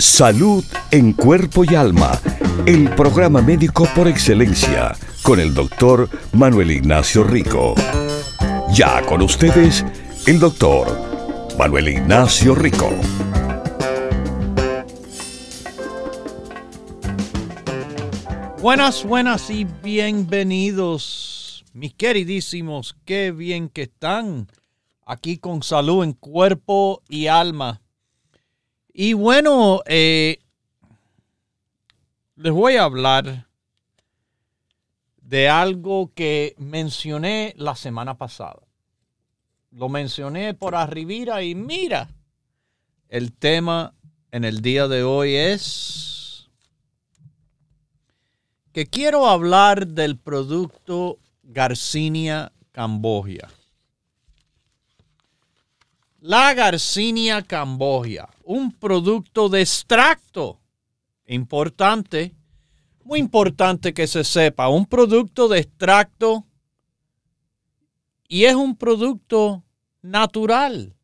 Salud en cuerpo y alma. El programa médico por excelencia con el doctor Manuel Ignacio Rico. Ya con ustedes, el doctor Manuel Ignacio Rico. Buenas, buenas y bienvenidos, mis queridísimos. Qué bien que están aquí con salud en cuerpo y alma. Y bueno, eh, les voy a hablar de algo que mencioné la semana pasada. Lo mencioné por arribira y mira, el tema en el día de hoy es que quiero hablar del producto Garcinia Cambogia. La Garcinia Cambogia, un producto de extracto importante muy importante que se sepa, un producto de extracto y es un producto natural.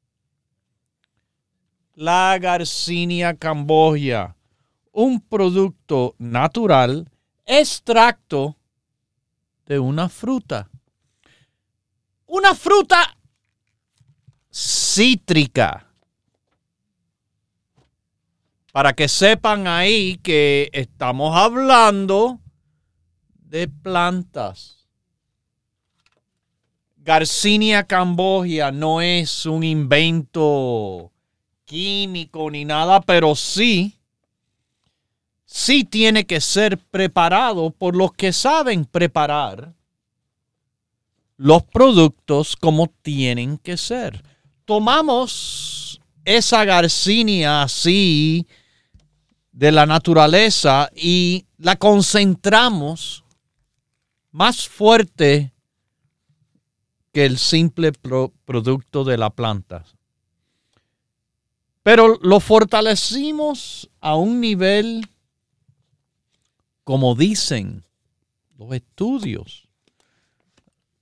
La Garcinia cambogia, un producto natural, extracto de una fruta. Una fruta cítrica para que sepan ahí que estamos hablando de plantas. Garcinia cambogia no es un invento químico ni nada, pero sí, sí tiene que ser preparado por los que saben preparar los productos como tienen que ser. Tomamos esa garcinia así, de la naturaleza y la concentramos más fuerte que el simple producto de la planta. Pero lo fortalecimos a un nivel, como dicen los estudios.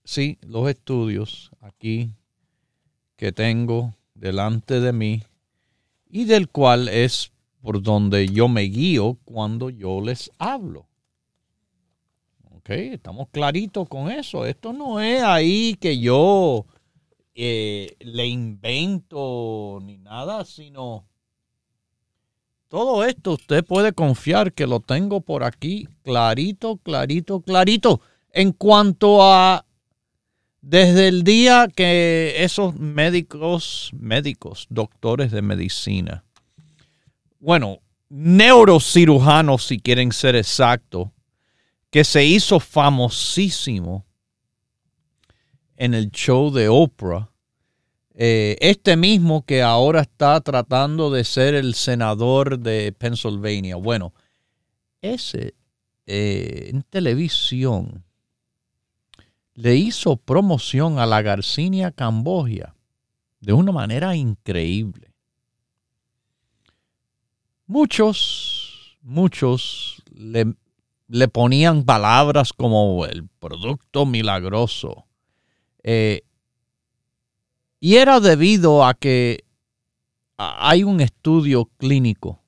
Sí, los estudios aquí que tengo delante de mí y del cual es por donde yo me guío cuando yo les hablo. Ok, estamos claritos con eso. Esto no es ahí que yo eh, le invento ni nada, sino todo esto usted puede confiar que lo tengo por aquí clarito, clarito, clarito. En cuanto a desde el día que esos médicos, médicos, doctores de medicina, bueno, neurocirujano, si quieren ser exactos, que se hizo famosísimo en el show de Oprah. Eh, este mismo que ahora está tratando de ser el senador de Pennsylvania. Bueno, ese eh, en televisión le hizo promoción a la Garcinia Cambogia de una manera increíble. Muchos, muchos le, ponían palabras como el producto milagroso. Eh, y era debido a que hay un estudio clínico.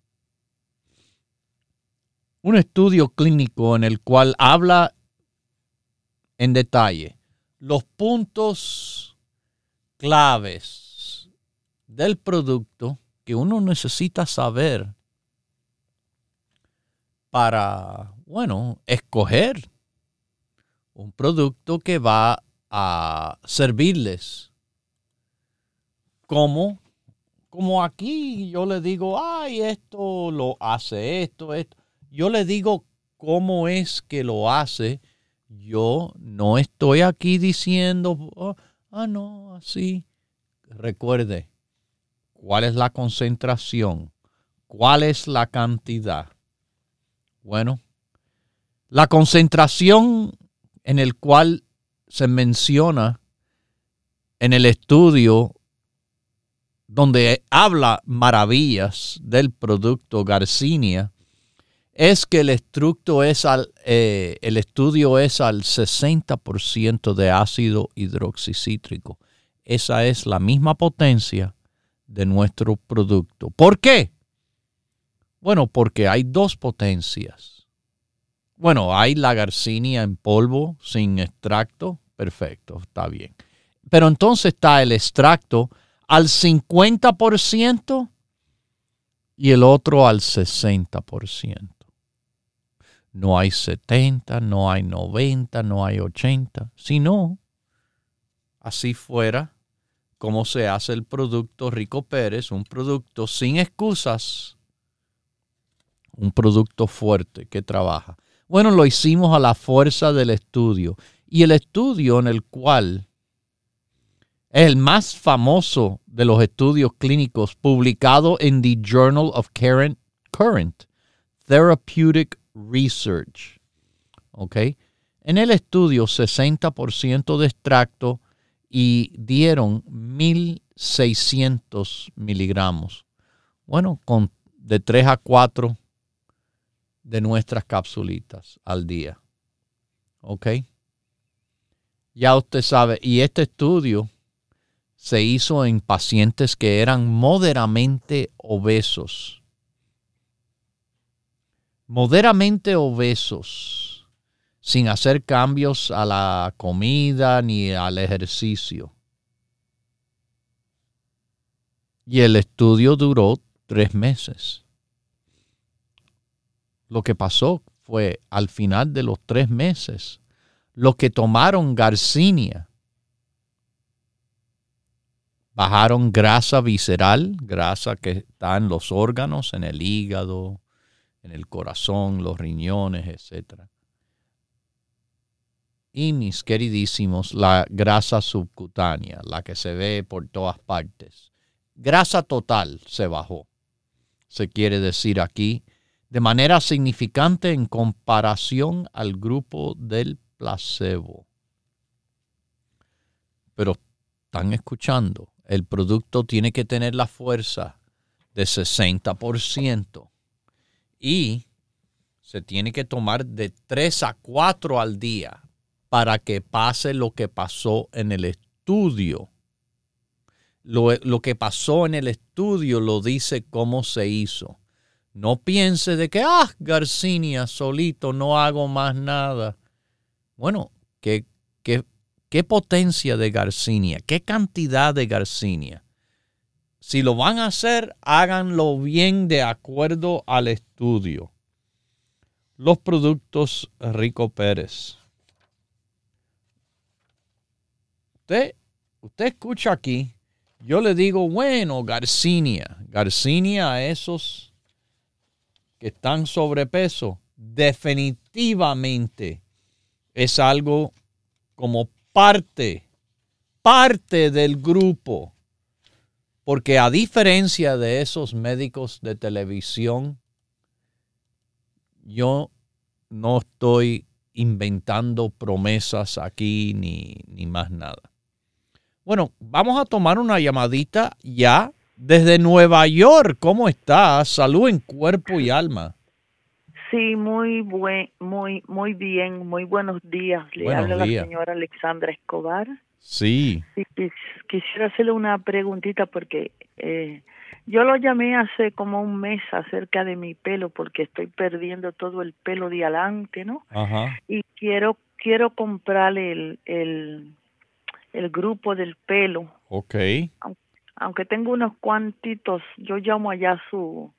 Un estudio clínico en el cual habla en detalle los puntos claves del producto que uno necesita saber para, bueno, escoger un producto que va a servirles. Como, como aquí yo le digo, ay, esto lo hace esto, esto. Yo le digo cómo es que lo hace. Yo no estoy aquí diciendo, oh, ah, no, así. Recuerde, ¿cuál es la concentración? ¿Cuál es la cantidad? Bueno, la concentración en el cual se menciona en el estudio donde habla maravillas del producto Garcinia, es que el, es al, eh, el estudio es al 60% de ácido hidroxicítrico. Esa es la misma potencia de nuestro producto. ¿Por qué? Bueno, porque hay dos potencias. Bueno, hay la garcinia en polvo sin extracto. Perfecto, está bien. Pero entonces está el extracto al 50% y el otro al 60%. No hay 70, no hay 90, no hay 80. Si no, así fuera como se hace el producto Rico Pérez, un producto sin excusas un producto fuerte que trabaja. Bueno, lo hicimos a la fuerza del estudio. Y el estudio en el cual es el más famoso de los estudios clínicos publicado en The Journal of Current, Current Therapeutic Research. ¿Ok? En el estudio, 60% de extracto y dieron 1.600 miligramos. Bueno, con de 3 a 4 de nuestras capsulitas al día. ¿Ok? Ya usted sabe, y este estudio se hizo en pacientes que eran moderadamente obesos. Moderadamente obesos, sin hacer cambios a la comida ni al ejercicio. Y el estudio duró tres meses. Lo que pasó fue al final de los tres meses, los que tomaron Garcinia bajaron grasa visceral, grasa que está en los órganos, en el hígado, en el corazón, los riñones, etc. Y mis queridísimos, la grasa subcutánea, la que se ve por todas partes. Grasa total se bajó. Se quiere decir aquí de manera significante en comparación al grupo del placebo. Pero están escuchando, el producto tiene que tener la fuerza de 60% y se tiene que tomar de 3 a 4 al día para que pase lo que pasó en el estudio. Lo, lo que pasó en el estudio lo dice cómo se hizo no piense de que, ah, Garcinia, solito, no hago más nada. Bueno, ¿qué, qué, qué potencia de Garcinia? ¿Qué cantidad de Garcinia? Si lo van a hacer, háganlo bien de acuerdo al estudio. Los productos Rico Pérez. Usted, usted escucha aquí, yo le digo, bueno, Garcinia, Garcinia, esos que están sobrepeso, definitivamente es algo como parte, parte del grupo. Porque a diferencia de esos médicos de televisión, yo no estoy inventando promesas aquí ni, ni más nada. Bueno, vamos a tomar una llamadita ya desde Nueva York, ¿cómo estás? Salud en cuerpo y alma. Sí, muy buen, muy, muy bien, muy buenos días. Le habla la señora Alexandra Escobar. Sí. quisiera hacerle una preguntita porque eh, yo lo llamé hace como un mes acerca de mi pelo porque estoy perdiendo todo el pelo de adelante, ¿no? Ajá. Y quiero quiero comprarle el, el, el grupo del pelo. Ok aunque tengo unos cuantitos, yo llamo allá su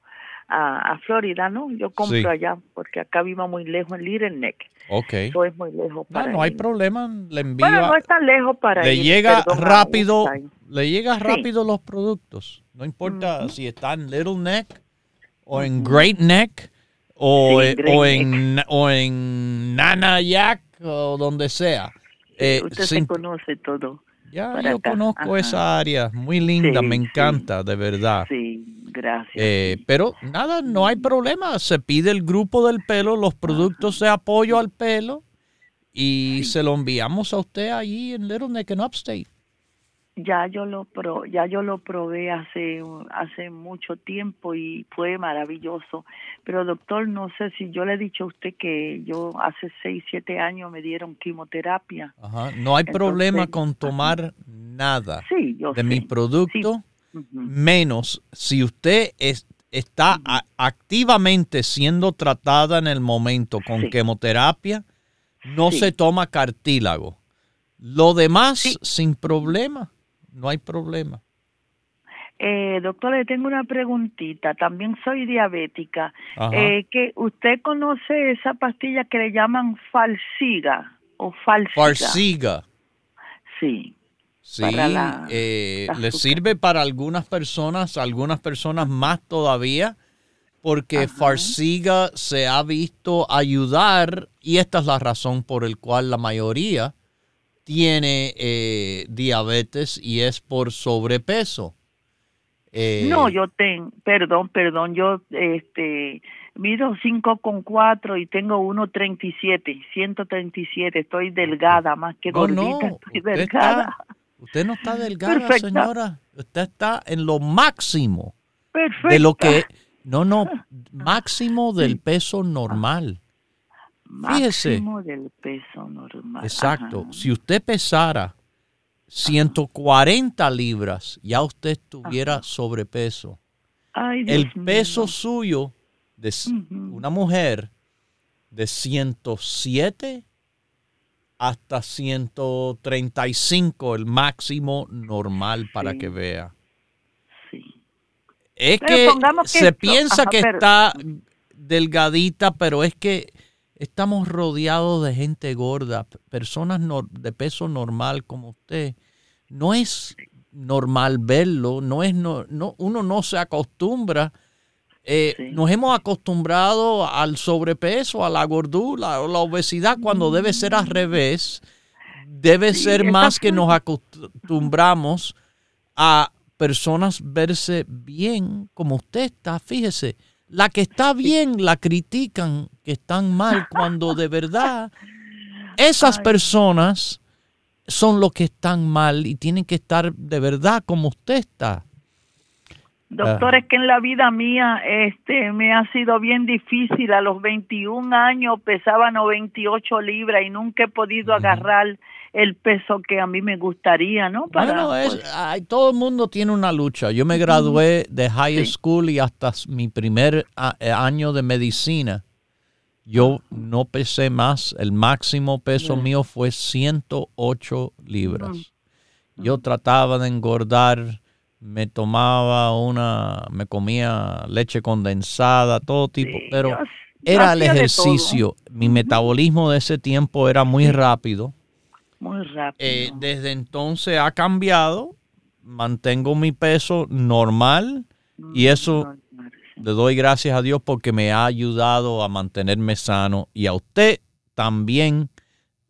a, Florida, ¿no? Yo compro allá porque acá vivo muy lejos en Little Neck. Ok. Eso es muy lejos para No, no hay problema, le envío. Bueno, no es tan lejos para le Llega rápido, le llega rápido los productos. No importa si está en Little Neck o en Great Neck o, e, o, en, o en Nana Yak o donde sea. Eh, usted se conoce todo. Ya, yo conozco esa área, muy linda, me encanta, de verdad. Sí, gracias. Eh, pero nada, no hay problema, se pide el grupo del pelo, los productos de apoyo al pelo y se lo enviamos a usted allí en Little Neck en Upstate. Ya yo lo pro, ya yo lo probé hace hace mucho tiempo y fue maravilloso. Pero doctor, no sé si yo le he dicho a usted que yo hace seis, siete años me dieron quimioterapia. Ajá. No hay problema con tomar nada de mi producto, menos si usted es, está activamente siendo tratada en el momento con quimioterapia, no se toma cartílago. Lo demás, sin problema no hay problema. Eh, doctor, le tengo una preguntita. También soy diabética. Eh, que ¿Usted conoce esa pastilla que le llaman falsiga o falsiga? Falsiga. Sí. Sí, eh, le sirve para algunas personas, algunas personas más todavía, porque Farsiga se ha visto ayudar y esta es la razón por la cual la mayoría tiene eh, diabetes y es por sobrepeso. Eh, no, yo tengo, perdón, perdón, yo este mido 5 con 4 y tengo 1.37, 137, estoy delgada más que gordita, no, estoy usted delgada. Usted no está delgada, señora, usted está en lo máximo de lo que, no, no, máximo del peso normal. Máximo del peso normal. Exacto. Si usted pesara 140 libras, ya usted tuviera sobrepeso. el peso suyo de una mujer de 107 hasta 135, el máximo normal para que vea. Sí. Es que, se piensa que está delgadita, pero es que Estamos rodeados de gente gorda, personas de peso normal como usted. No es normal verlo, no es no, uno no se acostumbra. Eh, nos hemos acostumbrado al sobrepeso, a la gordura o la obesidad cuando debe ser al revés. Debe ser más que nos acostumbramos a personas verse bien como usted está. Fíjese, la que está bien la critican que están mal cuando de verdad esas personas son los que están mal y tienen que estar de verdad como usted está. Doctor, es que en la vida mía este me ha sido bien difícil. A los 21 años pesaba 98 libras y nunca he podido agarrar el peso que a mí me gustaría, ¿no? bueno, es, pues, todo el mundo tiene una lucha. Yo me gradué de high school y hasta mi primer eh, año de medicina. Yo no pesé más, el máximo peso mío fue 108 libras. Yo trataba de engordar, me tomaba una, me comía leche condensada, todo tipo, pero era el ejercicio. Mi metabolismo de ese tiempo era muy rápido muy rápido. Eh, desde entonces ha cambiado. Mantengo mi peso normal y mm, eso le doy gracias a Dios porque me ha ayudado a mantenerme sano y a usted también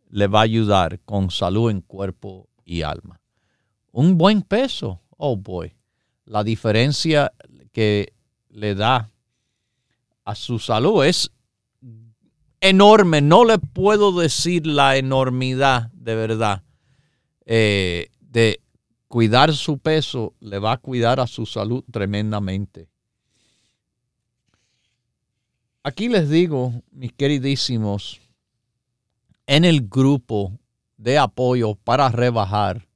le va a ayudar con salud en cuerpo y alma. Un buen peso, oh boy, la diferencia que le da a su salud es enorme. No le puedo decir la enormidad de verdad, eh, de cuidar su peso, le va a cuidar a su salud tremendamente. Aquí les digo, mis queridísimos, en el grupo de apoyo para rebajar,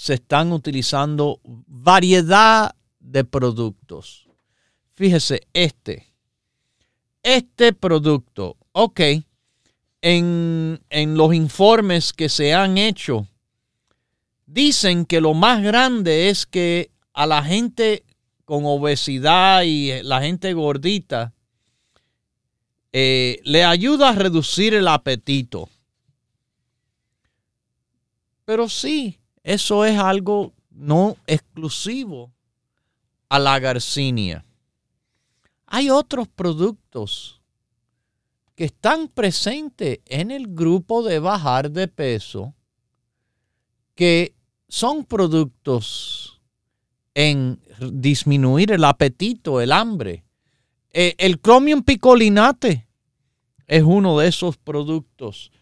se están utilizando variedad de productos. Fíjese, este, este producto, ok, en, los informes que se han hecho, dicen que lo más grande es que a la gente con obesidad y la gente gordita eh, le ayuda a reducir el apetito. Pero sí, eso es algo no exclusivo a la garcinia. Hay otros productos que están presentes en el grupo de bajar de peso, que son productos en disminuir el apetito, el hambre. Eh, el Chromium picolinate es uno de esos productos.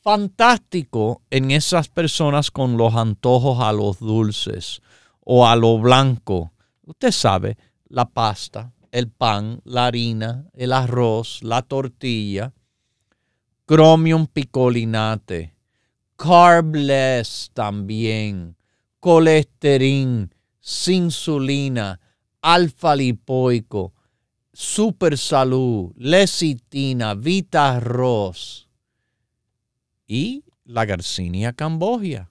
Fantástico en esas personas con los antojos a los dulces o a lo blanco. Usted sabe, la pasta, el pan, la harina, el arroz, la tortilla, chromium picolinate, carbless también, colesterol, insulina, alfa lipoico, super salud, lecitina, vita arroz y la garcinia cambogia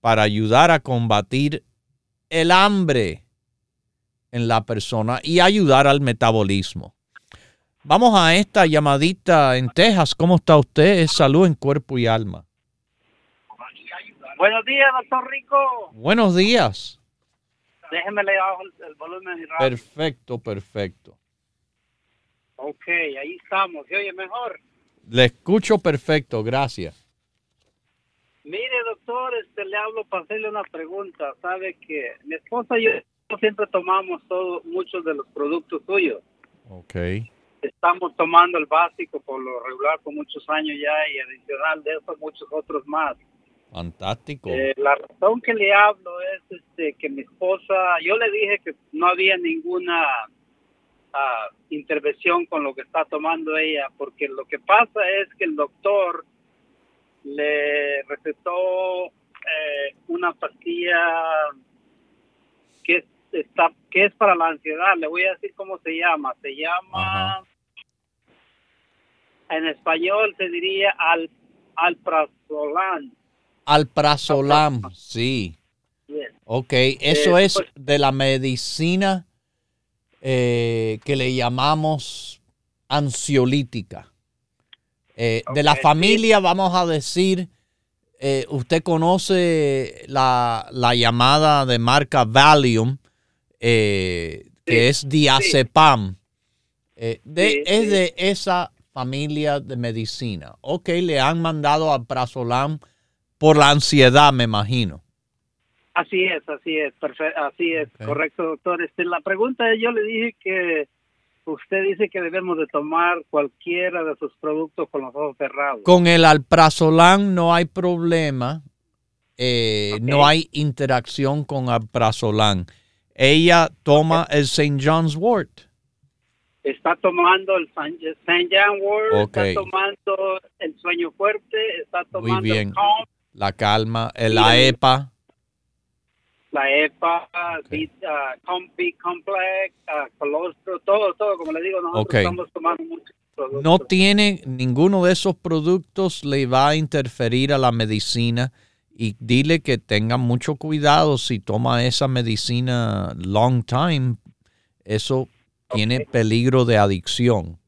para ayudar a combatir el hambre en la persona y ayudar al metabolismo. Vamos a esta llamadita en Texas. ¿Cómo está usted? salud en cuerpo y alma. Buenos días, doctor Rico. Buenos días. Déjeme leer el, volumen. Perfecto, perfecto. Ok, ahí estamos. ¿Se oye mejor? Le escucho perfecto, gracias. Mire, doctor, este, le hablo para hacerle una pregunta. Sabe que mi esposa y yo siempre tomamos todo, muchos de los productos suyos. Ok. Estamos tomando el básico por lo regular por muchos años ya y adicional de eso muchos otros más. Fantástico. Eh, la razón que le hablo es este, que mi esposa, yo le dije que no había ninguna intervención con lo que está tomando ella, porque lo que pasa es que el doctor le recetó eh, una pastilla que está que es para la ansiedad. Le voy a decir cómo se llama. Se llama en español se diría al alprazolam Alprazolam, sí. Ok, eso eh, es pues de la medicina eh, que le llamamos ansiolítica. Eh, de la familia, vamos a decir, usted conoce la, llamada de marca Valium, que es diazepam. es de esa familia de medicina. Ok, le han mandado alprazolam por la ansiedad, me imagino. Así es, así es, perfecto, así es, correcto, doctor. Este, la pregunta yo le dije que usted dice que debemos de tomar cualquiera de sus productos con los ojos cerrados. Con el alprazolam no hay problema, eh, no hay interacción con alprazolam. Ella toma el St. John's Wort. Está tomando el St. John's Wort, está tomando el sueño fuerte, está tomando Muy bien la calma, la EPA. La EPA, okay. complex, colostro, todo, todo, como le digo, nosotros estamos tomando muchos productos. No tiene ninguno de esos productos le va a interferir a la medicina y dile que tenga mucho cuidado si toma esa medicina long time, eso tiene peligro de adicción.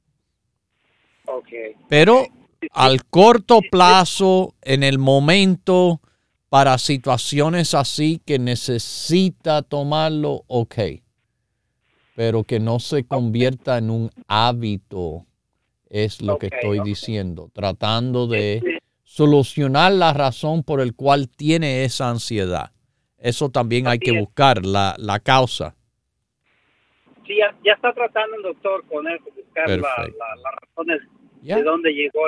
Okay. Pero al corto plazo, en el momento, para situaciones así que necesita tomarlo, ok. Pero que no se convierta en un hábito, es lo que estoy diciendo. Tratando de solucionar la razón por el cual tiene esa ansiedad. Eso también hay que buscar, la, la causa. Sí, ya, está tratando el doctor con eso, buscar las razones de dónde llegó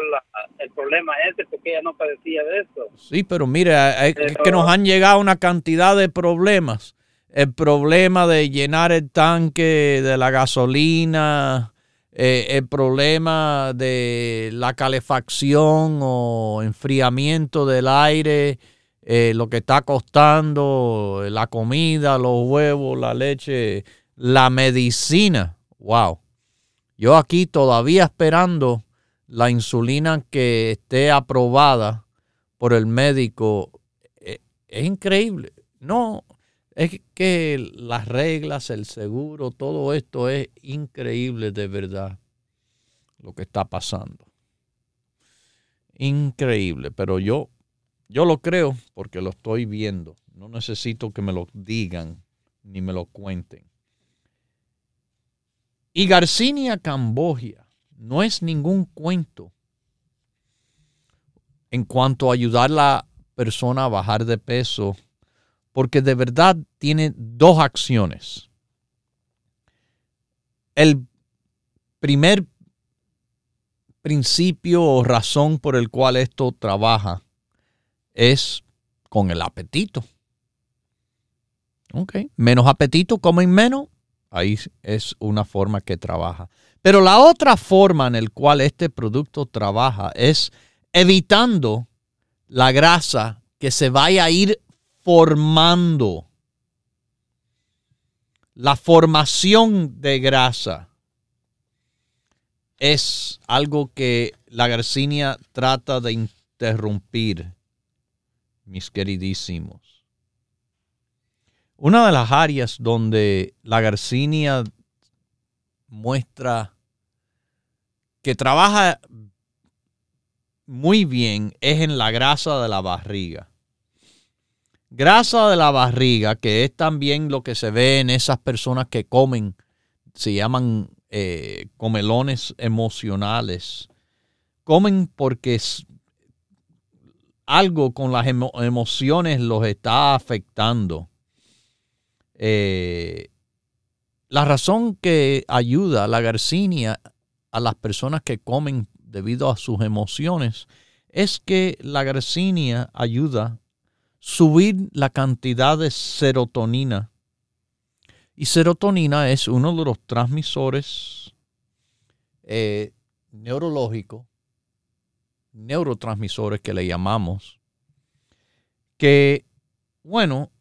el problema ese, porque ella no padecía de eso. Sí, pero mire, es que nos han llegado una cantidad de problemas. El problema de llenar el tanque de la gasolina, eh, el problema de la calefacción o enfriamiento del aire, eh, lo que está costando, la comida, los huevos, la leche, la medicina. Wow. Yo aquí todavía esperando la insulina que esté aprobada por el médico eh, es, increíble. No, es que las reglas, el seguro, todo esto es increíble de verdad lo que está pasando. Increíble, pero yo yo lo creo porque lo estoy viendo. No necesito que me lo digan ni me lo cuenten. Y Garcinia Cambogia no es ningún cuento en cuanto a ayudar a la persona a bajar de peso, porque de verdad tiene dos acciones. El primer, principio o razón por el cual esto trabaja es con el apetito. Ok, menos apetito, comen menos. Ahí es una forma que trabaja. Pero la otra forma en la cual este producto trabaja es evitando la grasa que se vaya a ir formando. La formación de grasa es algo que la garcinia trata de interrumpir, mis queridísimos. Una de las áreas donde la garcinia muestra que trabaja muy bien es en la grasa de la barriga. Grasa de la barriga, que es también lo que se ve en esas personas que comen, se llaman eh, comelones emocionales. Comen porque algo con las emociones los está afectando. Eh, la razón que ayuda la garcinia a las personas que comen debido a sus emociones es que la garcinia ayuda a subir la cantidad de serotonina. Y serotonina es uno de los transmisores eh, neurológicos, neurotransmisores que le llamamos, que, bueno,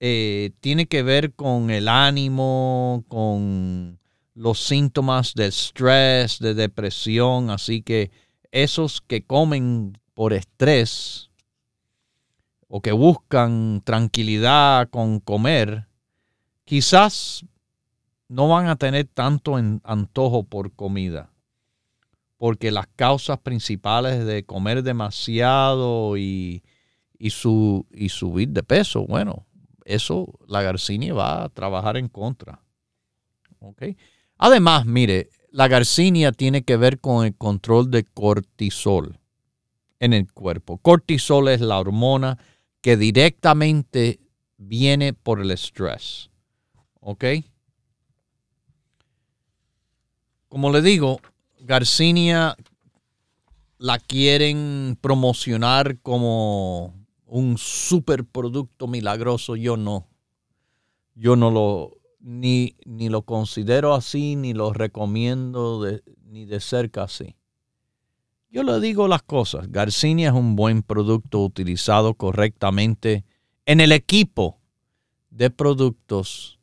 eh, tiene que ver con el ánimo, con los síntomas de estrés, de depresión. Así que esos que comen por estrés o que buscan tranquilidad con comer, quizás no van a tener tanto antojo por comida. Porque las causas principales de comer demasiado y, su, y subir de peso, bueno, eso la garcinia va a trabajar en contra. Además, mire, la garcinia tiene que ver con el control de cortisol en el cuerpo. Cortisol es la hormona que directamente viene por el estrés. ¿Ok? Como le digo, Garcinia la quieren promocionar como un superproducto milagroso, yo no. Yo no lo, ni, ni lo considero así, ni lo recomiendo ni de cerca así. Yo le digo las cosas. Garcinia es un buen producto utilizado correctamente en el equipo de productos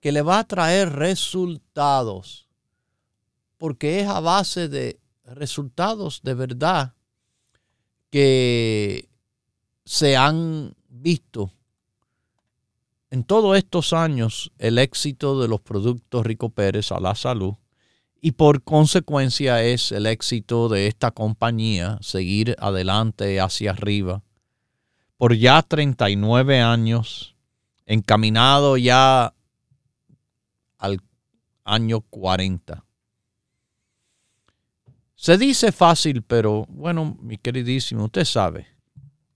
que le va a traer resultados. Porque es a base de resultados de verdad que se han visto en todos estos años el éxito de los productos Rico Pérez a la salud y por consecuencia es el éxito de esta compañía seguir adelante hacia arriba por ya 39 años, encaminado ya al año 40. Se dice fácil, pero bueno, mi queridísimo, usted sabe,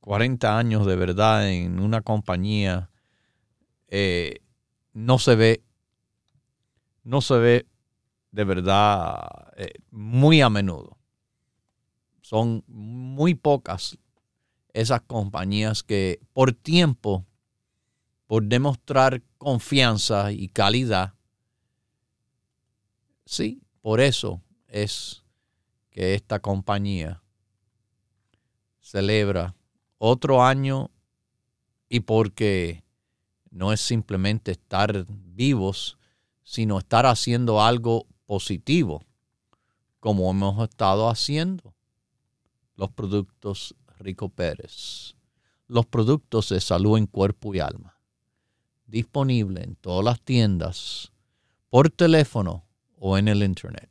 40 años de verdad en una compañía eh, no se ve, no se ve de verdad eh, muy a menudo. Son muy pocas esas compañías que por tiempo, por demostrar confianza y calidad, sí, por eso es que esta compañía celebra otro año y porque no es simplemente estar vivos, sino estar haciendo algo positivo, como hemos estado haciendo los productos Rico Pérez, los productos de salud en cuerpo y alma, disponible en todas las tiendas, por teléfono o en el internet.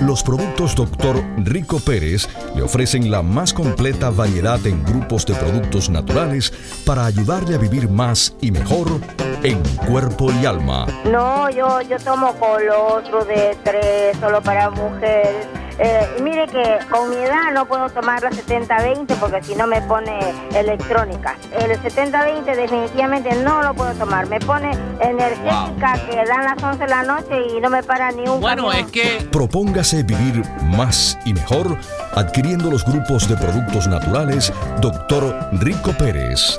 Los productos Dr. Rico Pérez le ofrecen la más completa variedad en grupos de productos naturales para ayudarle a vivir más y mejor en cuerpo y alma. No, yo, yo tomo colostro de tres, solo para mujeres eh, mire que con mi edad no puedo tomar la 70-20 porque si no me pone electrónica. El 70-20 definitivamente no lo puedo tomar. Me pone energética que dan las 11 de la noche y no me para ni un Bueno, es que... Propóngase vivir más y mejor adquiriendo los grupos de productos naturales Dr. Rico Pérez.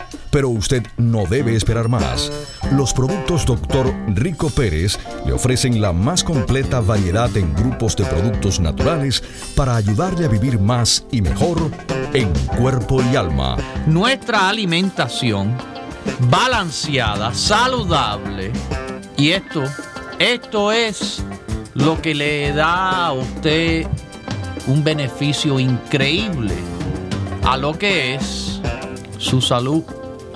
pero usted no debe esperar más. Los productos Dr. Rico Pérez le ofrecen la más completa variedad en grupos de productos naturales para ayudarle a vivir más y mejor en cuerpo y alma. Nuestra alimentación balanceada, saludable. Y esto, esto es lo que le da a usted un beneficio increíble a lo que es su salud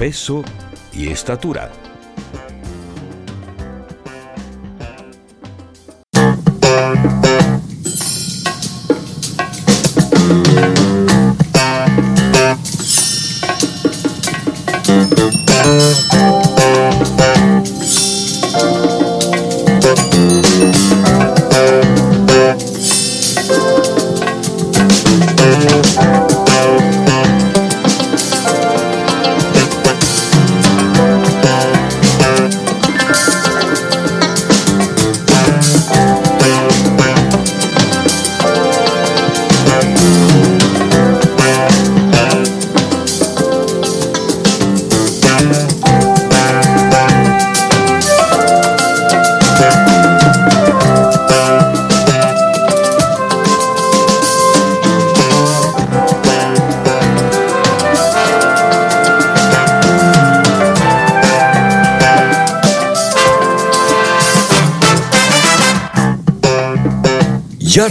peso y estatura.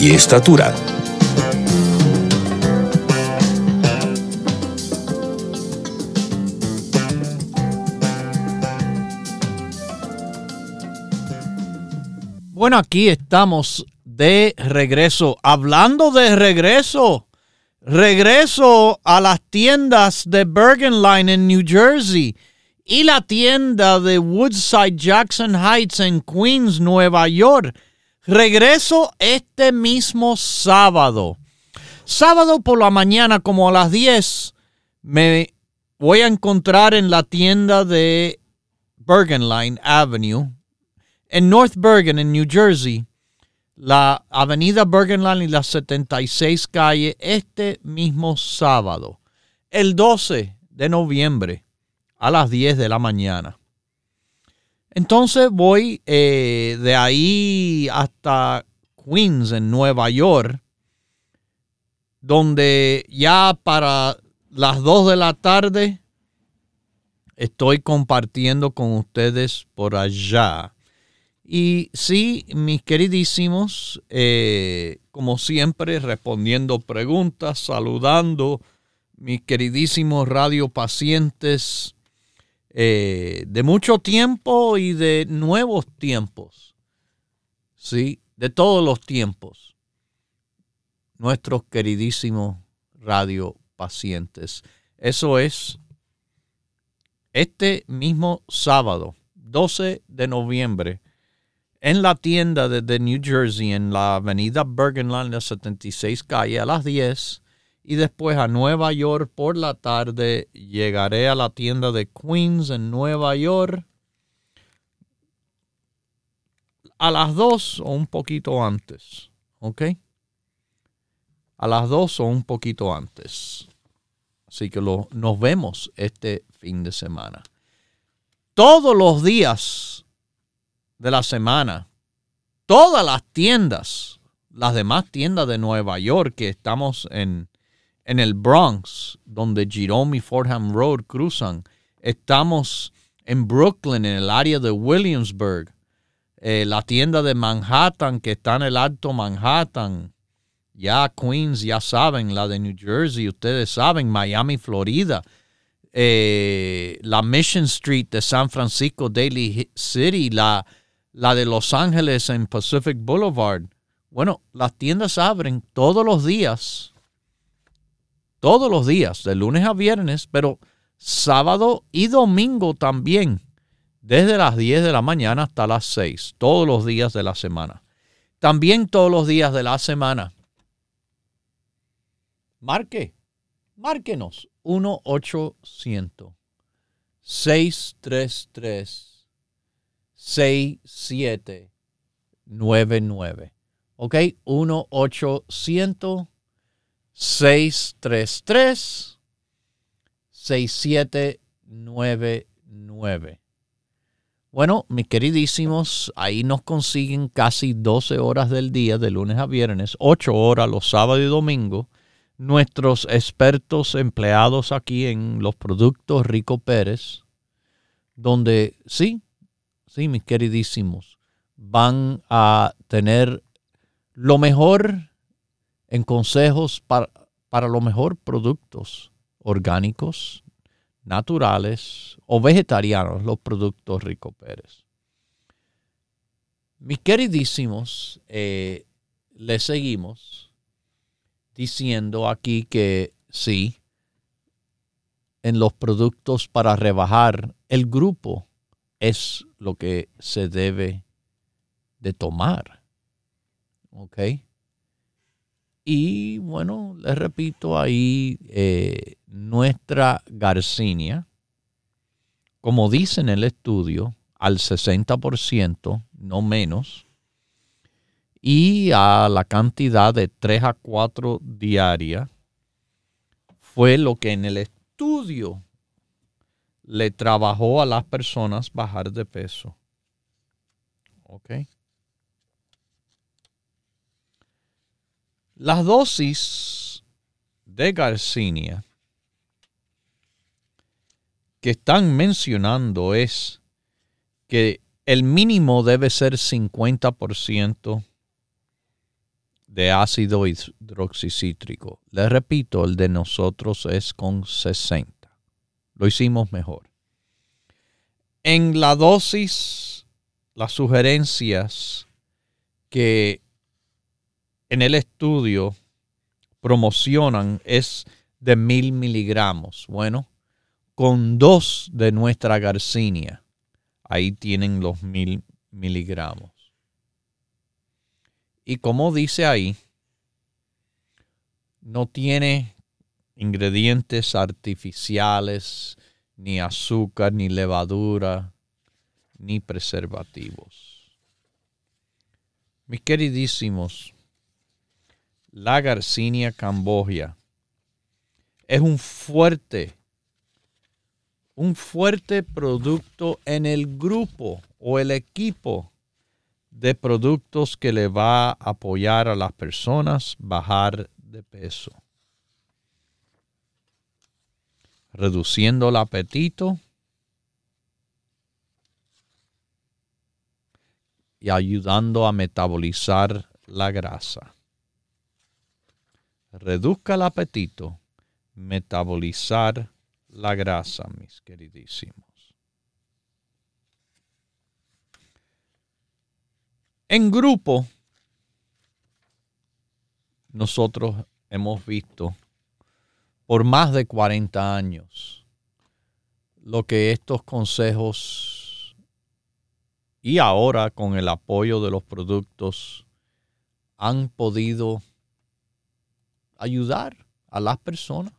y estatura. Bueno, aquí estamos de regreso. Hablando de regreso, regreso a las tiendas de Bergen Line en New Jersey y la tienda de Woodside Jackson Heights en Queens, Nueva York. Regreso este mismo sábado. Sábado por la mañana, como a las 10, me voy a encontrar en la tienda de Bergen Line Avenue en North Bergen, en New Jersey, la avenida Bergen Line y la 76 calle este mismo sábado, el 12 de noviembre a las 10 de la mañana. Entonces voy eh, de ahí hasta Queens, en Nueva York, donde ya para las 2 de la tarde estoy compartiendo con ustedes por allá. Y sí, mis queridísimos, eh, como siempre, respondiendo preguntas, saludando mis queridísimos radiopacientes eh, de mucho tiempo y de nuevos tiempos. Sí, de todos los tiempos. Nuestros queridísimos radiopacientes. Eso es este mismo sábado, 12 de noviembre en la tienda de, New Jersey, en la avenida Bergen Line, la 76 calle, a las 10. Y después a Nueva York por la tarde llegaré a la tienda de Queens en Nueva York a las 2 o un poquito antes. ¿Ok? A las 2 o un poquito antes. Así que lo, nos vemos este fin de semana. Todos los días de la semana. Todas las tiendas, las demás tiendas de Nueva York que estamos en, en el Bronx, donde Jerome y Fordham Road cruzan. Estamos en Brooklyn, en el área de Williamsburg. Eh, la tienda de Manhattan que está en el Alto Manhattan. Ya Queens, ya saben, la de New Jersey, ustedes saben, Miami, Florida. Eh, la Mission Street de San Francisco, Daily City, la, la de Los Ángeles en Pacific Boulevard. Bueno, las tiendas abren todos los días, todos los días, de lunes a viernes, pero sábado y domingo también, desde las 10 de la mañana hasta las 6, todos los días de la semana. También todos los días de la semana. Marque, márquenos 1-800 633 6799. ¿Ok? 1-800-633-6799. 6799. Bueno, mis queridísimos, ahí nos consiguen casi 12 horas del día, de lunes a viernes, 8 horas los sábados y domingos. Nuestros expertos empleados aquí en los productos Rico Pérez, donde sí, sí, mis queridísimos, van a tener lo mejor en consejos para, para lo mejor productos orgánicos, naturales o vegetarianos, los productos Rico Pérez. Mis queridísimos, eh, les seguimos diciendo aquí que sí, en los productos para rebajar el grupo es lo que se debe de tomar. ¿Ok? Y bueno, les repito ahí, eh, nuestra Garcinia, como dice en el estudio, al 60%, no menos, y a la cantidad de 3 a 4 diarias, fue lo que en el estudio le trabajó a las personas bajar de peso. ¿Ok? Las dosis de Garcinia que están mencionando es que el mínimo debe ser 50% de ácido hidroxicítrico. Les repito, el de nosotros es con 60. Lo hicimos mejor. En la dosis, las sugerencias que en el estudio promocionan es de mil miligramos. Bueno, con dos de nuestra garcinia, ahí tienen los mil miligramos. Y como dice ahí, no tiene ingredientes artificiales, ni azúcar, ni levadura, ni preservativos. Mis queridísimos, la Garcinia cambogia es un fuerte, un fuerte producto en el grupo o el equipo de productos que le va a apoyar a las personas bajar de peso. Reduciendo el apetito y ayudando a metabolizar la grasa. Reduzca el apetito, metabolizar la grasa, mis queridísimos. En grupo, nosotros hemos visto por más de 40 años lo que estos consejos y ahora con el apoyo de los productos han podido ayudar a las personas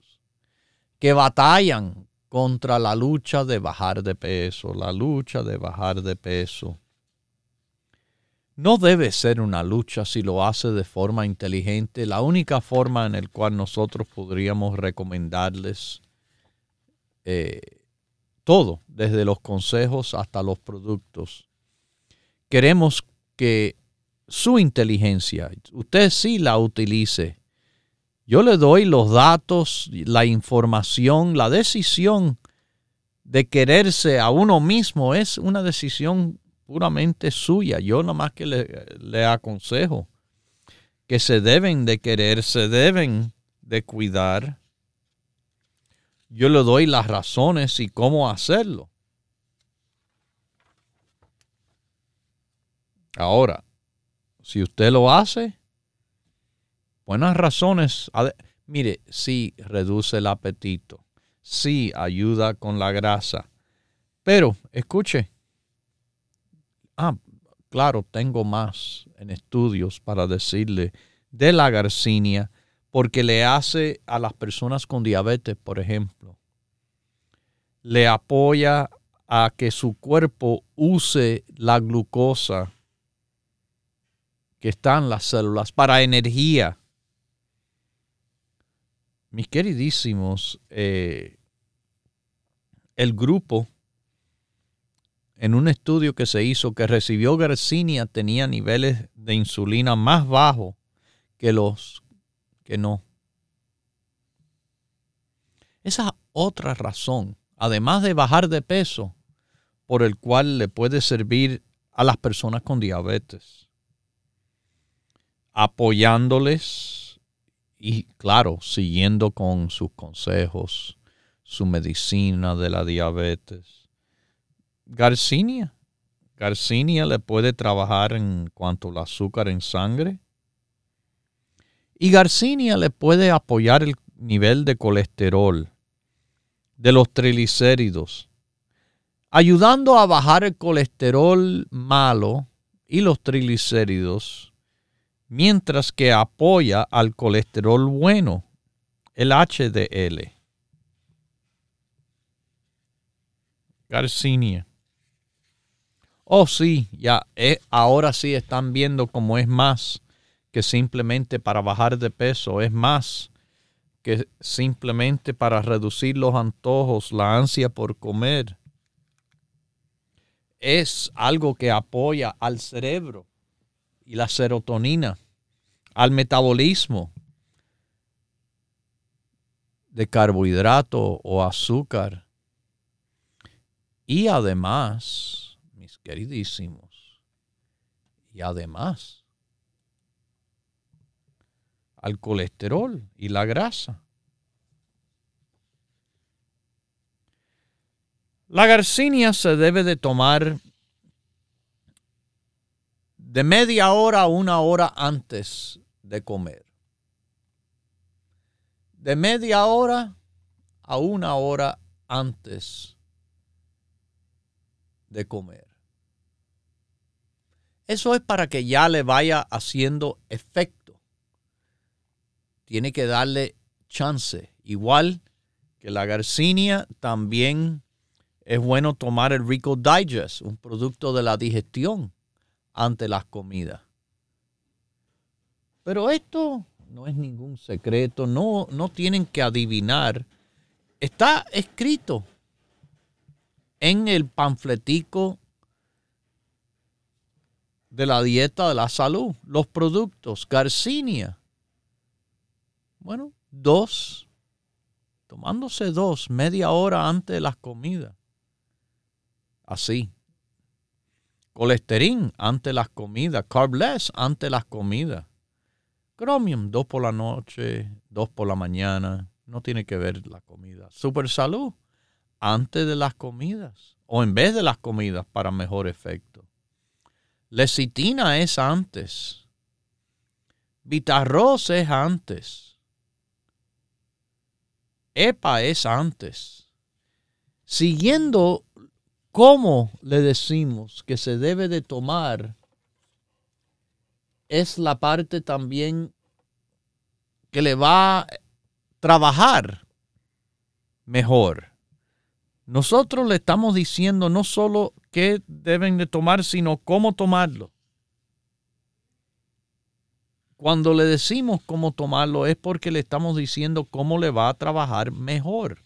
que batallan contra la lucha de bajar de peso, la lucha de bajar de peso no debe ser una lucha si lo hace de forma inteligente. La única forma en la cual nosotros podríamos recomendarles eh, todo, desde los consejos hasta los productos. Queremos que su inteligencia, usted sí la utilice. Yo le doy los datos, la información, la decisión de quererse a uno mismo es una decisión puramente suya. Yo nomás que le, aconsejo que se deben de querer, se deben de cuidar. Yo le doy las razones y cómo hacerlo. Ahora, si usted lo hace, buenas razones. Mire, sí reduce el apetito, sí ayuda con la grasa, pero escuche, ah, claro, tengo más en estudios para decirle de la garcinia, porque le hace a las personas con diabetes, por ejemplo, le apoya a que su cuerpo use la glucosa que está en las células para energía. Mis queridísimos, eh, el grupo en un estudio que se hizo que recibió Garcinia tenía niveles de insulina más bajos que los que no. Esa otra razón, además de bajar de peso, por el cual le puede servir a las personas con diabetes, apoyándoles y, claro, siguiendo con sus consejos, su medicina de la diabetes Garcinia. Garcinia le puede trabajar en cuanto al azúcar en sangre. Y Garcinia le puede apoyar el nivel de colesterol, de los triglicéridos, ayudando a bajar el colesterol malo y los triglicéridos, mientras que apoya al colesterol bueno, el HDL. Garcinia. Oh, sí, ya, eh, ahora sí están viendo cómo es más que simplemente para bajar de peso, es más que simplemente para reducir los antojos, la ansia por comer. Es algo que apoya al cerebro y la serotonina, al metabolismo de carbohidrato o azúcar. Y además, mis queridísimos, y además al colesterol y la grasa. La garcinia se debe de tomar de media hora a una hora antes de comer. De media hora a una hora antes de comer. Eso es para que ya le vaya haciendo efecto. Tiene que darle chance. Igual que la garcinia, también es bueno tomar el Rico Digest, un producto de la digestión ante las comidas. Pero esto no es ningún secreto, no, no tienen que adivinar. Está escrito en el panfletico de la dieta de la salud, los productos, Garcinia. Bueno, dos, tomándose dos, media hora antes de las comidas. Así, Colesterol ante las comidas. Carbless ante las comidas. Chromium, dos por la noche, dos por la mañana. No tiene que ver la comida. Super salud antes de las comidas o en vez de las comidas para mejor efecto. Lecitina es antes. Vitarroz es antes. EPA es antes. Siguiendo cómo le decimos que se debe de tomar es la parte también que le va a trabajar mejor. Nosotros le estamos diciendo no solo qué deben de tomar, sino cómo tomarlo. Cuando le decimos cómo tomarlo es porque le estamos diciendo cómo le va a trabajar mejor.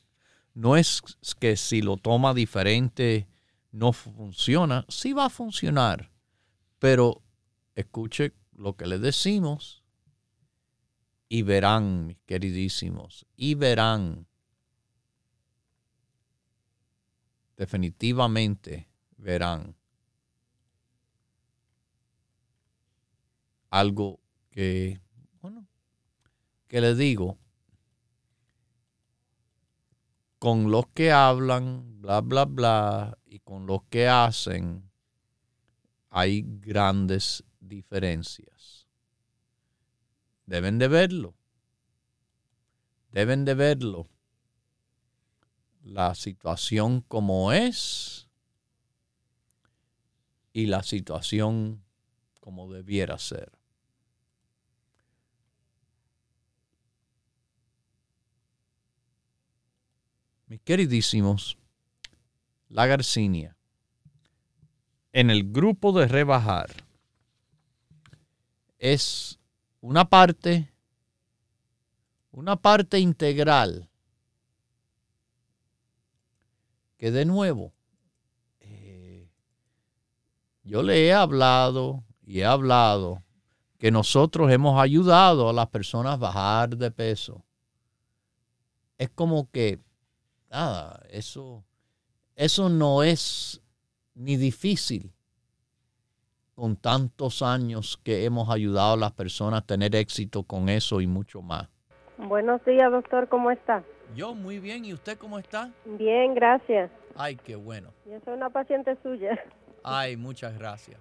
No es que si lo toma diferente no funciona, sí va a funcionar, pero escuche lo que le decimos y verán, mis queridísimos, y verán, definitivamente verán algo que, bueno, que le digo, con los que hablan, bla, bla, bla, y con los que hacen, hay grandes diferencias. Deben de verlo. Deben de verlo. La situación como es y la situación como debiera ser. Mis queridísimos, la Garcinia, en el grupo de rebajar, es una parte, una parte integral que de nuevo, eh, yo le he hablado y he hablado que nosotros hemos ayudado a las personas a bajar de peso. Es como que nada, eso, eso no es ni difícil con tantos años que hemos ayudado a las personas a tener éxito con eso y mucho más. Buenos días, doctor, ¿cómo está? Yo muy bien, ¿y usted cómo está? Bien, gracias. Ay, qué bueno. Yo soy una paciente suya. Ay, muchas gracias.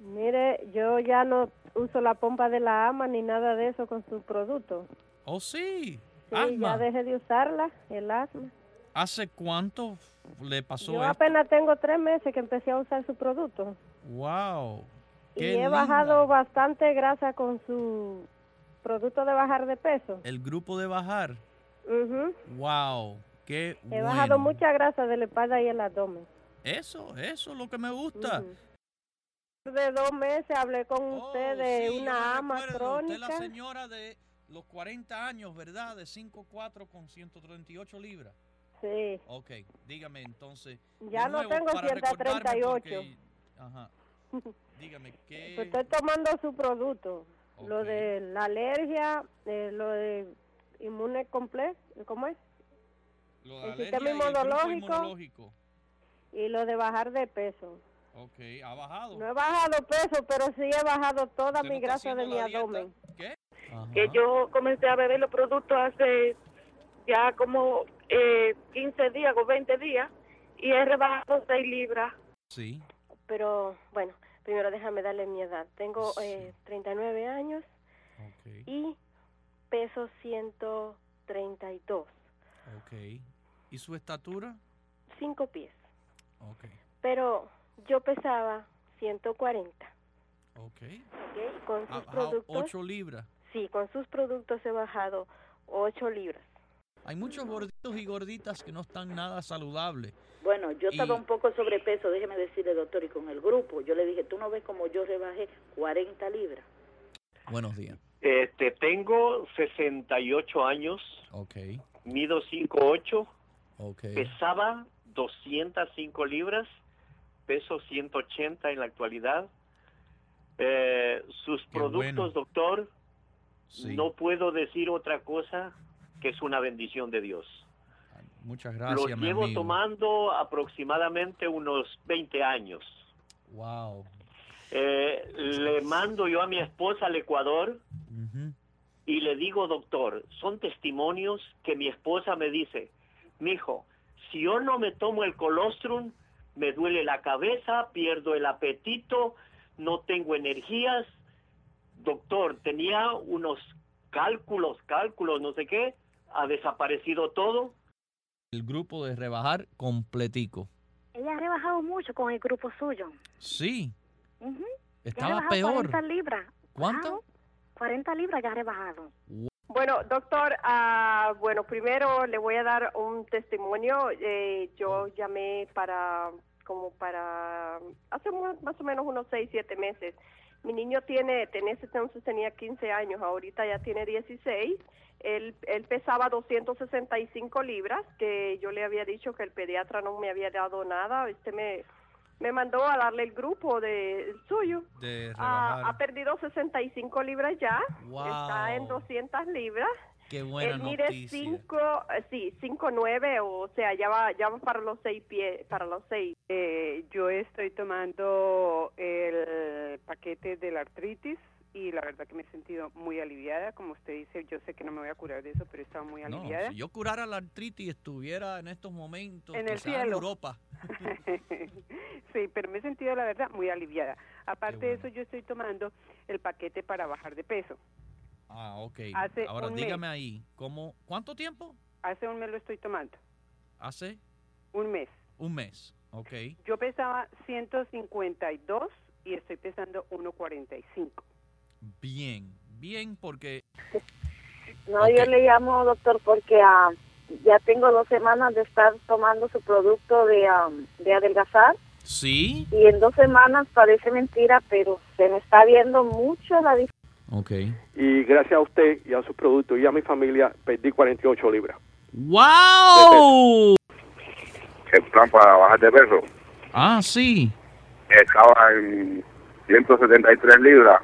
mire, yo ya no uso la pompa de la ama ni nada de eso con sus productos. Oh, sí. Sí, ya dejé de usarla, el asma. ¿Hace cuánto le pasó Yo apenas tengo tres meses que empecé a usar su producto. ¡Wow! y he bajado bastante grasa con su producto de bajar de peso. ¿El grupo de bajar? ¡Wow! ¡Qué He bajado mucha grasa de la espalda y el abdomen. Eso, eso es lo que me gusta. De dos meses hablé con oh, usted de una ama crónica. Usted la señora de los 40 años, ¿verdad? De 5'4 con 138 libras. Sí. Ok, dígame entonces. Ya no tengo 138. ajá. Dígame, ¿qué? Estoy tomando su producto. Lo de la alergia, eh, lo de inmune complejo, ¿cómo es? Lo El de sistema alergia y el inmunológico. inmunológico. Y lo de bajar de peso. Ok, ha bajado. No he bajado peso, pero sí he bajado toda ¿Usted no mi grasa de mi dieta? abdomen. ¿Qué? Que yo comencé a beber los productos hace ya como eh, 15 días o 20 días y he rebajado 6 libras. Sí. Pero bueno, primero déjame darle mi edad. Tengo eh, 39 años y peso 132, Ok. ¿Y su estatura? 5 pies. Ok. Pero yo pesaba 140. Ok. ¿ok? Con sus bajado productos, 8 libras. Sí, con sus productos he bajado 8 libras. Hay muchos gorditos y gorditas que no están nada saludables. Bueno, yo estaba Y- un poco sobrepeso, déjeme decirle, doctor, y con el grupo, yo le dije, tú no ves como yo rebajé 40 libras. Buenos días. Este, tengo 68 años, Ok. mido 5'8", Ok. pesaba 205 libras, peso 180 en la actualidad. Eh, sus Qué productos, bueno. doctor, Sí. no puedo decir otra cosa que es una bendición de Dios. Muchas gracias, llevo amigo. tomando aproximadamente unos 20 años. Wow. Eh, le mando yo a mi esposa al Ecuador y le digo, doctor, son testimonios que mi esposa me dice, mijo, si yo no me tomo el colostrum, me duele la cabeza, pierdo el apetito, no tengo energías. Doctor, tenía unos cálculos, cálculos, no sé qué, ha desaparecido todo. El grupo de rebajar completico. Ella ha rebajado mucho con el grupo suyo. Sí. Ha Estaba peor. 40 libras. ¿Cuánto? Wow, 40 libras ya ha rebajado. Bueno, doctor, ah, bueno, primero le voy a dar un testimonio. Eh, yo llamé para, como para, hace más o menos unos 6, 7 meses. Mi niño tiene, en ese entonces tenía 15 años, ahorita ya tiene 16. Él, él pesaba 265 libras, que yo le había dicho que el pediatra no me había dado nada. Este me, me mandó a darle el grupo de, el suyo. De rebajar. ha perdido 65 libras ya. Wow. Está en 200 libras. Qué buena Él mide noticia. 5, sí, 5 9, o sea, ya va ya va para los 6 pies, para los 6. Eh, yo estoy tomando el paquete de la artritis y la verdad que me he sentido muy aliviada. Como usted dice, yo sé que no me voy a curar de eso, pero he estado muy No, aliviada. si yo curara la artritis y estuviera en estos momentos En el quizá en cielo. Europa. sí, pero me he sentido, la verdad, muy aliviada. Aparte de eso, yo estoy tomando el paquete para bajar de peso. Ah, ok. Hace Ahora un mes. dígame ahí, ¿cómo, ¿cuánto tiempo? Hace un mes lo estoy tomando. Hace Un mes. un mes. Ok. Yo pesaba 152 y estoy pesando 145. Bien, bien, porque No, yo le llamo, doctor, porque ah, ya tengo dos semanas de estar tomando su producto de, ah, de adelgazar sí. y en dos semanas parece mentira, pero se me está viendo mucho la diferencia. Ok. Y gracias a usted y a su producto y a mi familia perdí 48 libras. ¡Wow! el plan para bajar de peso. Ah, sí. Estaba en 173 libras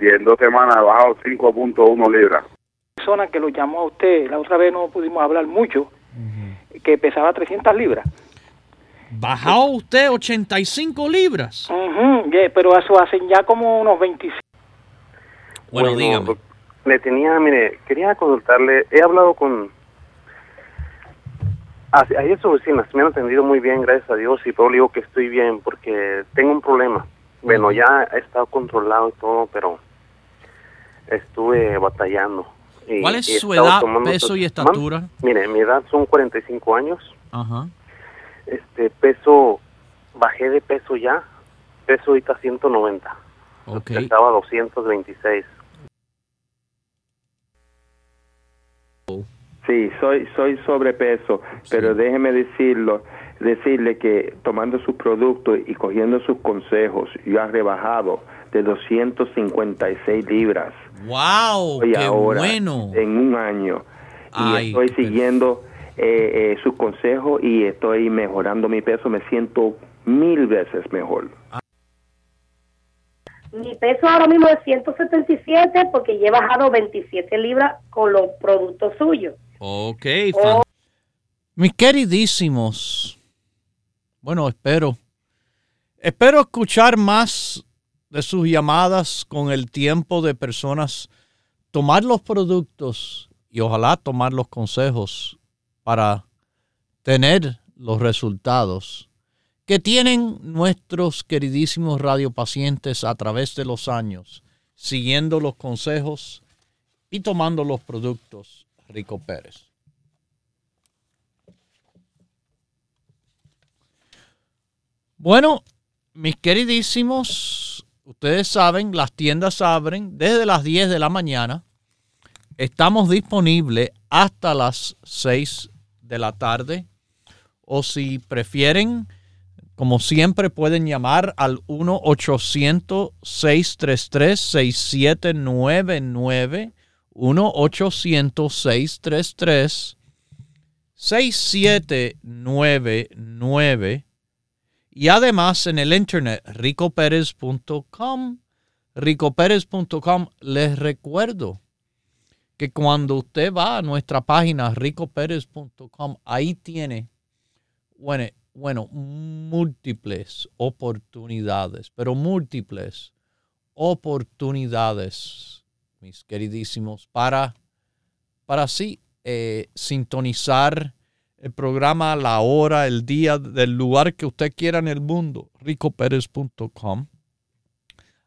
y en dos semanas he bajado 5.1 libras. persona que lo llamó a usted, la otra vez no pudimos hablar mucho, que pesaba 300 libras. ¿Bajó usted 85 libras? Ujú, yeah, pero eso hacen ya como unos 25. Bueno, dígame. Le tenía, mire, quería consultarle, he hablado con... Ayer sus vecinas me han atendido muy bien, gracias a Dios, y pero le digo que estoy bien porque tengo un problema. Bueno, ya he estado controlado y todo, pero estuve batallando. Y- ¿Cuál es su edad, peso y estatura? Mire, mi edad son 45 años, Ajá. este peso, bajé de peso ya, peso ahorita 190, Ok. pesaba 226. Sí, soy soy sobrepeso, pero déjeme decirlo, decirle que tomando sus productos y cogiendo sus consejos, yo he rebajado de 256 libras. ¡Wow! ¡Qué ahora, bueno! En un año. Y Ay, estoy siguiendo eh, eh, sus consejos y estoy mejorando mi peso. Me siento mil veces mejor. Mi peso ahora mismo es 177 porque ya he bajado 27 libras con los productos suyos. Ok, fan- mis queridísimos. Bueno, espero. Espero escuchar más de sus llamadas con el tiempo de personas tomar los productos y ojalá tomar los consejos para tener los resultados que tienen nuestros queridísimos radiopacientes a través de los años, siguiendo los consejos y tomando los productos Rico Pérez. Bueno, mis queridísimos, ustedes saben, las tiendas abren desde las 10 de la mañana. Estamos disponibles hasta las 6 de la tarde. O si prefieren, como siempre, pueden llamar al 1-800-633-6799. 1-800-633-6799. Y además en el internet, ricoperez.com. Ricoperez.com. Les recuerdo que cuando usted va a nuestra página ricoperez.com, ahí tiene, bueno, bueno, múltiples oportunidades, pero múltiples oportunidades, mis queridísimos, para, para así eh, sintonizar el programa, la hora, el día, del lugar que usted quiera en el mundo, ricoperez.com.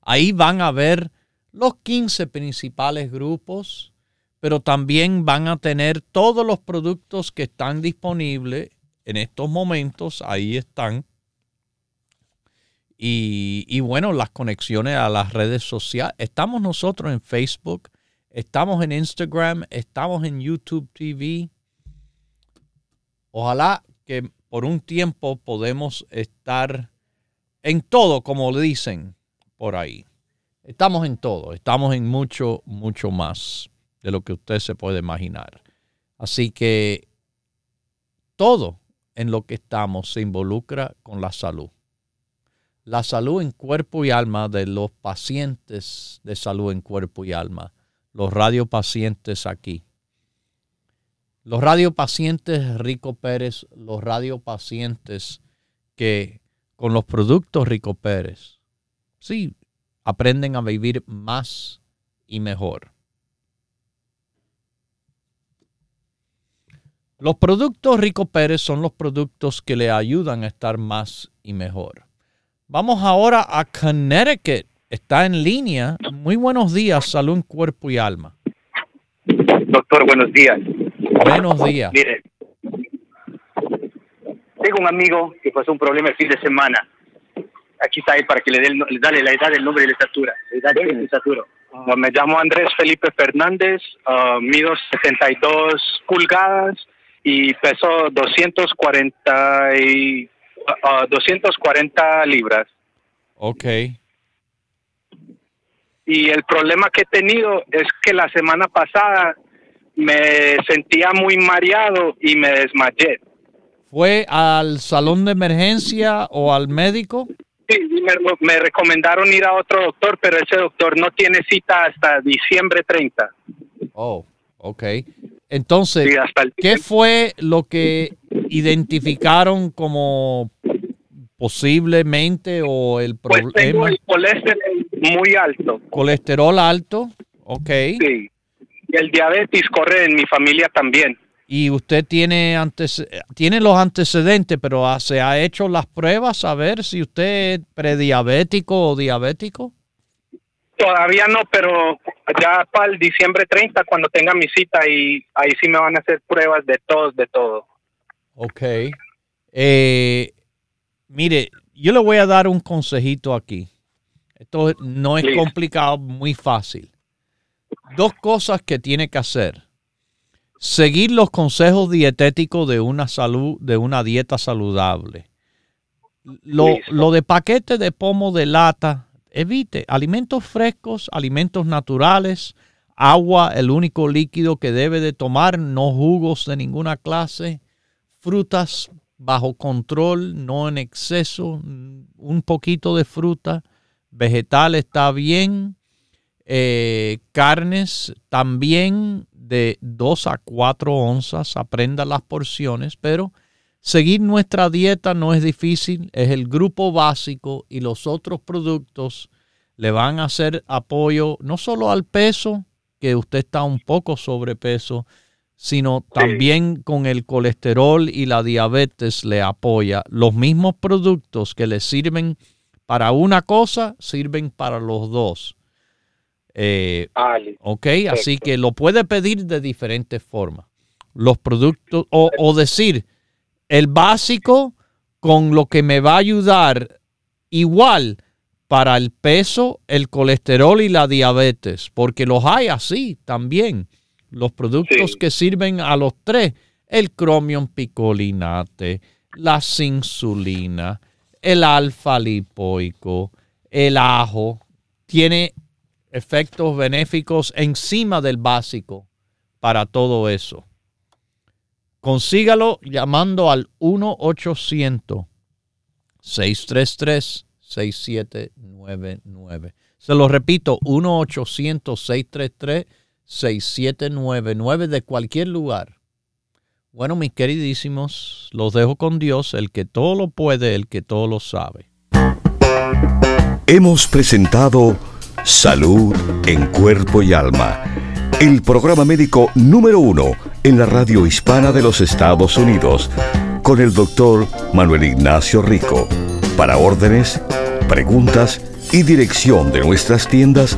Ahí van a ver los 15 principales grupos, pero también van a tener todos los productos que están disponibles en estos momentos. Ahí están. Y, bueno, las conexiones a las redes sociales. Estamos nosotros en Facebook, estamos en Instagram, estamos en YouTube TV. Ojalá que por un tiempo podemos estar en todo, como le dicen por ahí. Estamos en todo, estamos en mucho, mucho más de lo que usted se puede imaginar. Así que todo en lo que estamos se involucra con la salud. La salud en cuerpo y alma de los pacientes de salud en cuerpo y alma, los radiopacientes aquí. Los radiopacientes Rico Pérez, los radiopacientes que con los productos Rico Pérez, sí, aprenden a vivir más y mejor. Los productos Rico Pérez son los productos que le ayudan a estar más y mejor. Vamos ahora a Connecticut. Está en línea. Muy buenos días, salud en cuerpo y alma. Doctor, buenos días. Buenos días. Mire, tengo un amigo que pasó un problema el fin de semana. Aquí está ahí para que le dé el no- dale la edad, el nombre y la estatura. La edad y la estatura. Ah, me llamo Andrés Felipe Fernández, ah, mido 62 pulgadas y peso 240, y, ah, 240 libras. Ok. Y el problema que he tenido es que la semana pasada me sentía muy mareado y me desmayé. ¿Fue al salón de emergencia o al médico? Sí, me, me recomendaron ir a otro doctor, pero ese doctor no tiene cita hasta diciembre 30. Oh, ok. Entonces, Sí, hasta el- ¿qué fue lo que identificaron como posiblemente o el Pues tengo problema? el colesterol muy alto. Colesterol alto, ok. Sí. Y el diabetes corre en mi familia también. Y usted tiene, antes, tiene los antecedentes, pero se ha hecho las pruebas a ver si usted es prediabético o diabético. Todavía no, pero ya para el diciembre 30, cuando tenga mi cita, y ahí sí me van a hacer pruebas de todos, de todo. Ok. Eh, mire, yo le voy a dar un consejito aquí. Esto no es complicado, muy fácil. Dos cosas que tiene que hacer. Seguir los consejos dietéticos de una salud, de una dieta saludable. Lo, lo de paquete de pomo de lata, evite alimentos frescos, alimentos naturales, agua, el único líquido que debe de tomar, no jugos de ninguna clase, frutas bajo control, no en exceso, un poquito de fruta, vegetal está bien, eh, carnes también de 2 a 4 onzas, aprenda las porciones, pero seguir nuestra dieta no es difícil, es el grupo básico y los otros productos le van a hacer apoyo no solo al peso, que usted está un poco sobrepeso, sino también con el colesterol y la diabetes le apoya. Los mismos productos que le sirven para una cosa, sirven para los dos. Eh, ok, así que lo puede pedir de diferentes formas. Los productos, o, o decir, el básico con lo que me va a ayudar igual para el peso, el colesterol y la diabetes, porque los hay así también los productos que sirven a los tres, el cromium picolinate, la insulina, el alfa lipoico, el ajo, tiene efectos benéficos encima del básico para todo eso. Consígalo llamando al 1-800-633-6799. Se lo repito, 1-800-633-6799. 6799 de cualquier lugar. Bueno, mis queridísimos, los dejo con Dios, el que todo lo puede, el que todo lo sabe. Hemos presentado Salud en Cuerpo y Alma, el programa médico número uno en la radio hispana de los Estados Unidos, con el doctor Manuel Ignacio Rico. Para órdenes, preguntas y dirección de nuestras tiendas,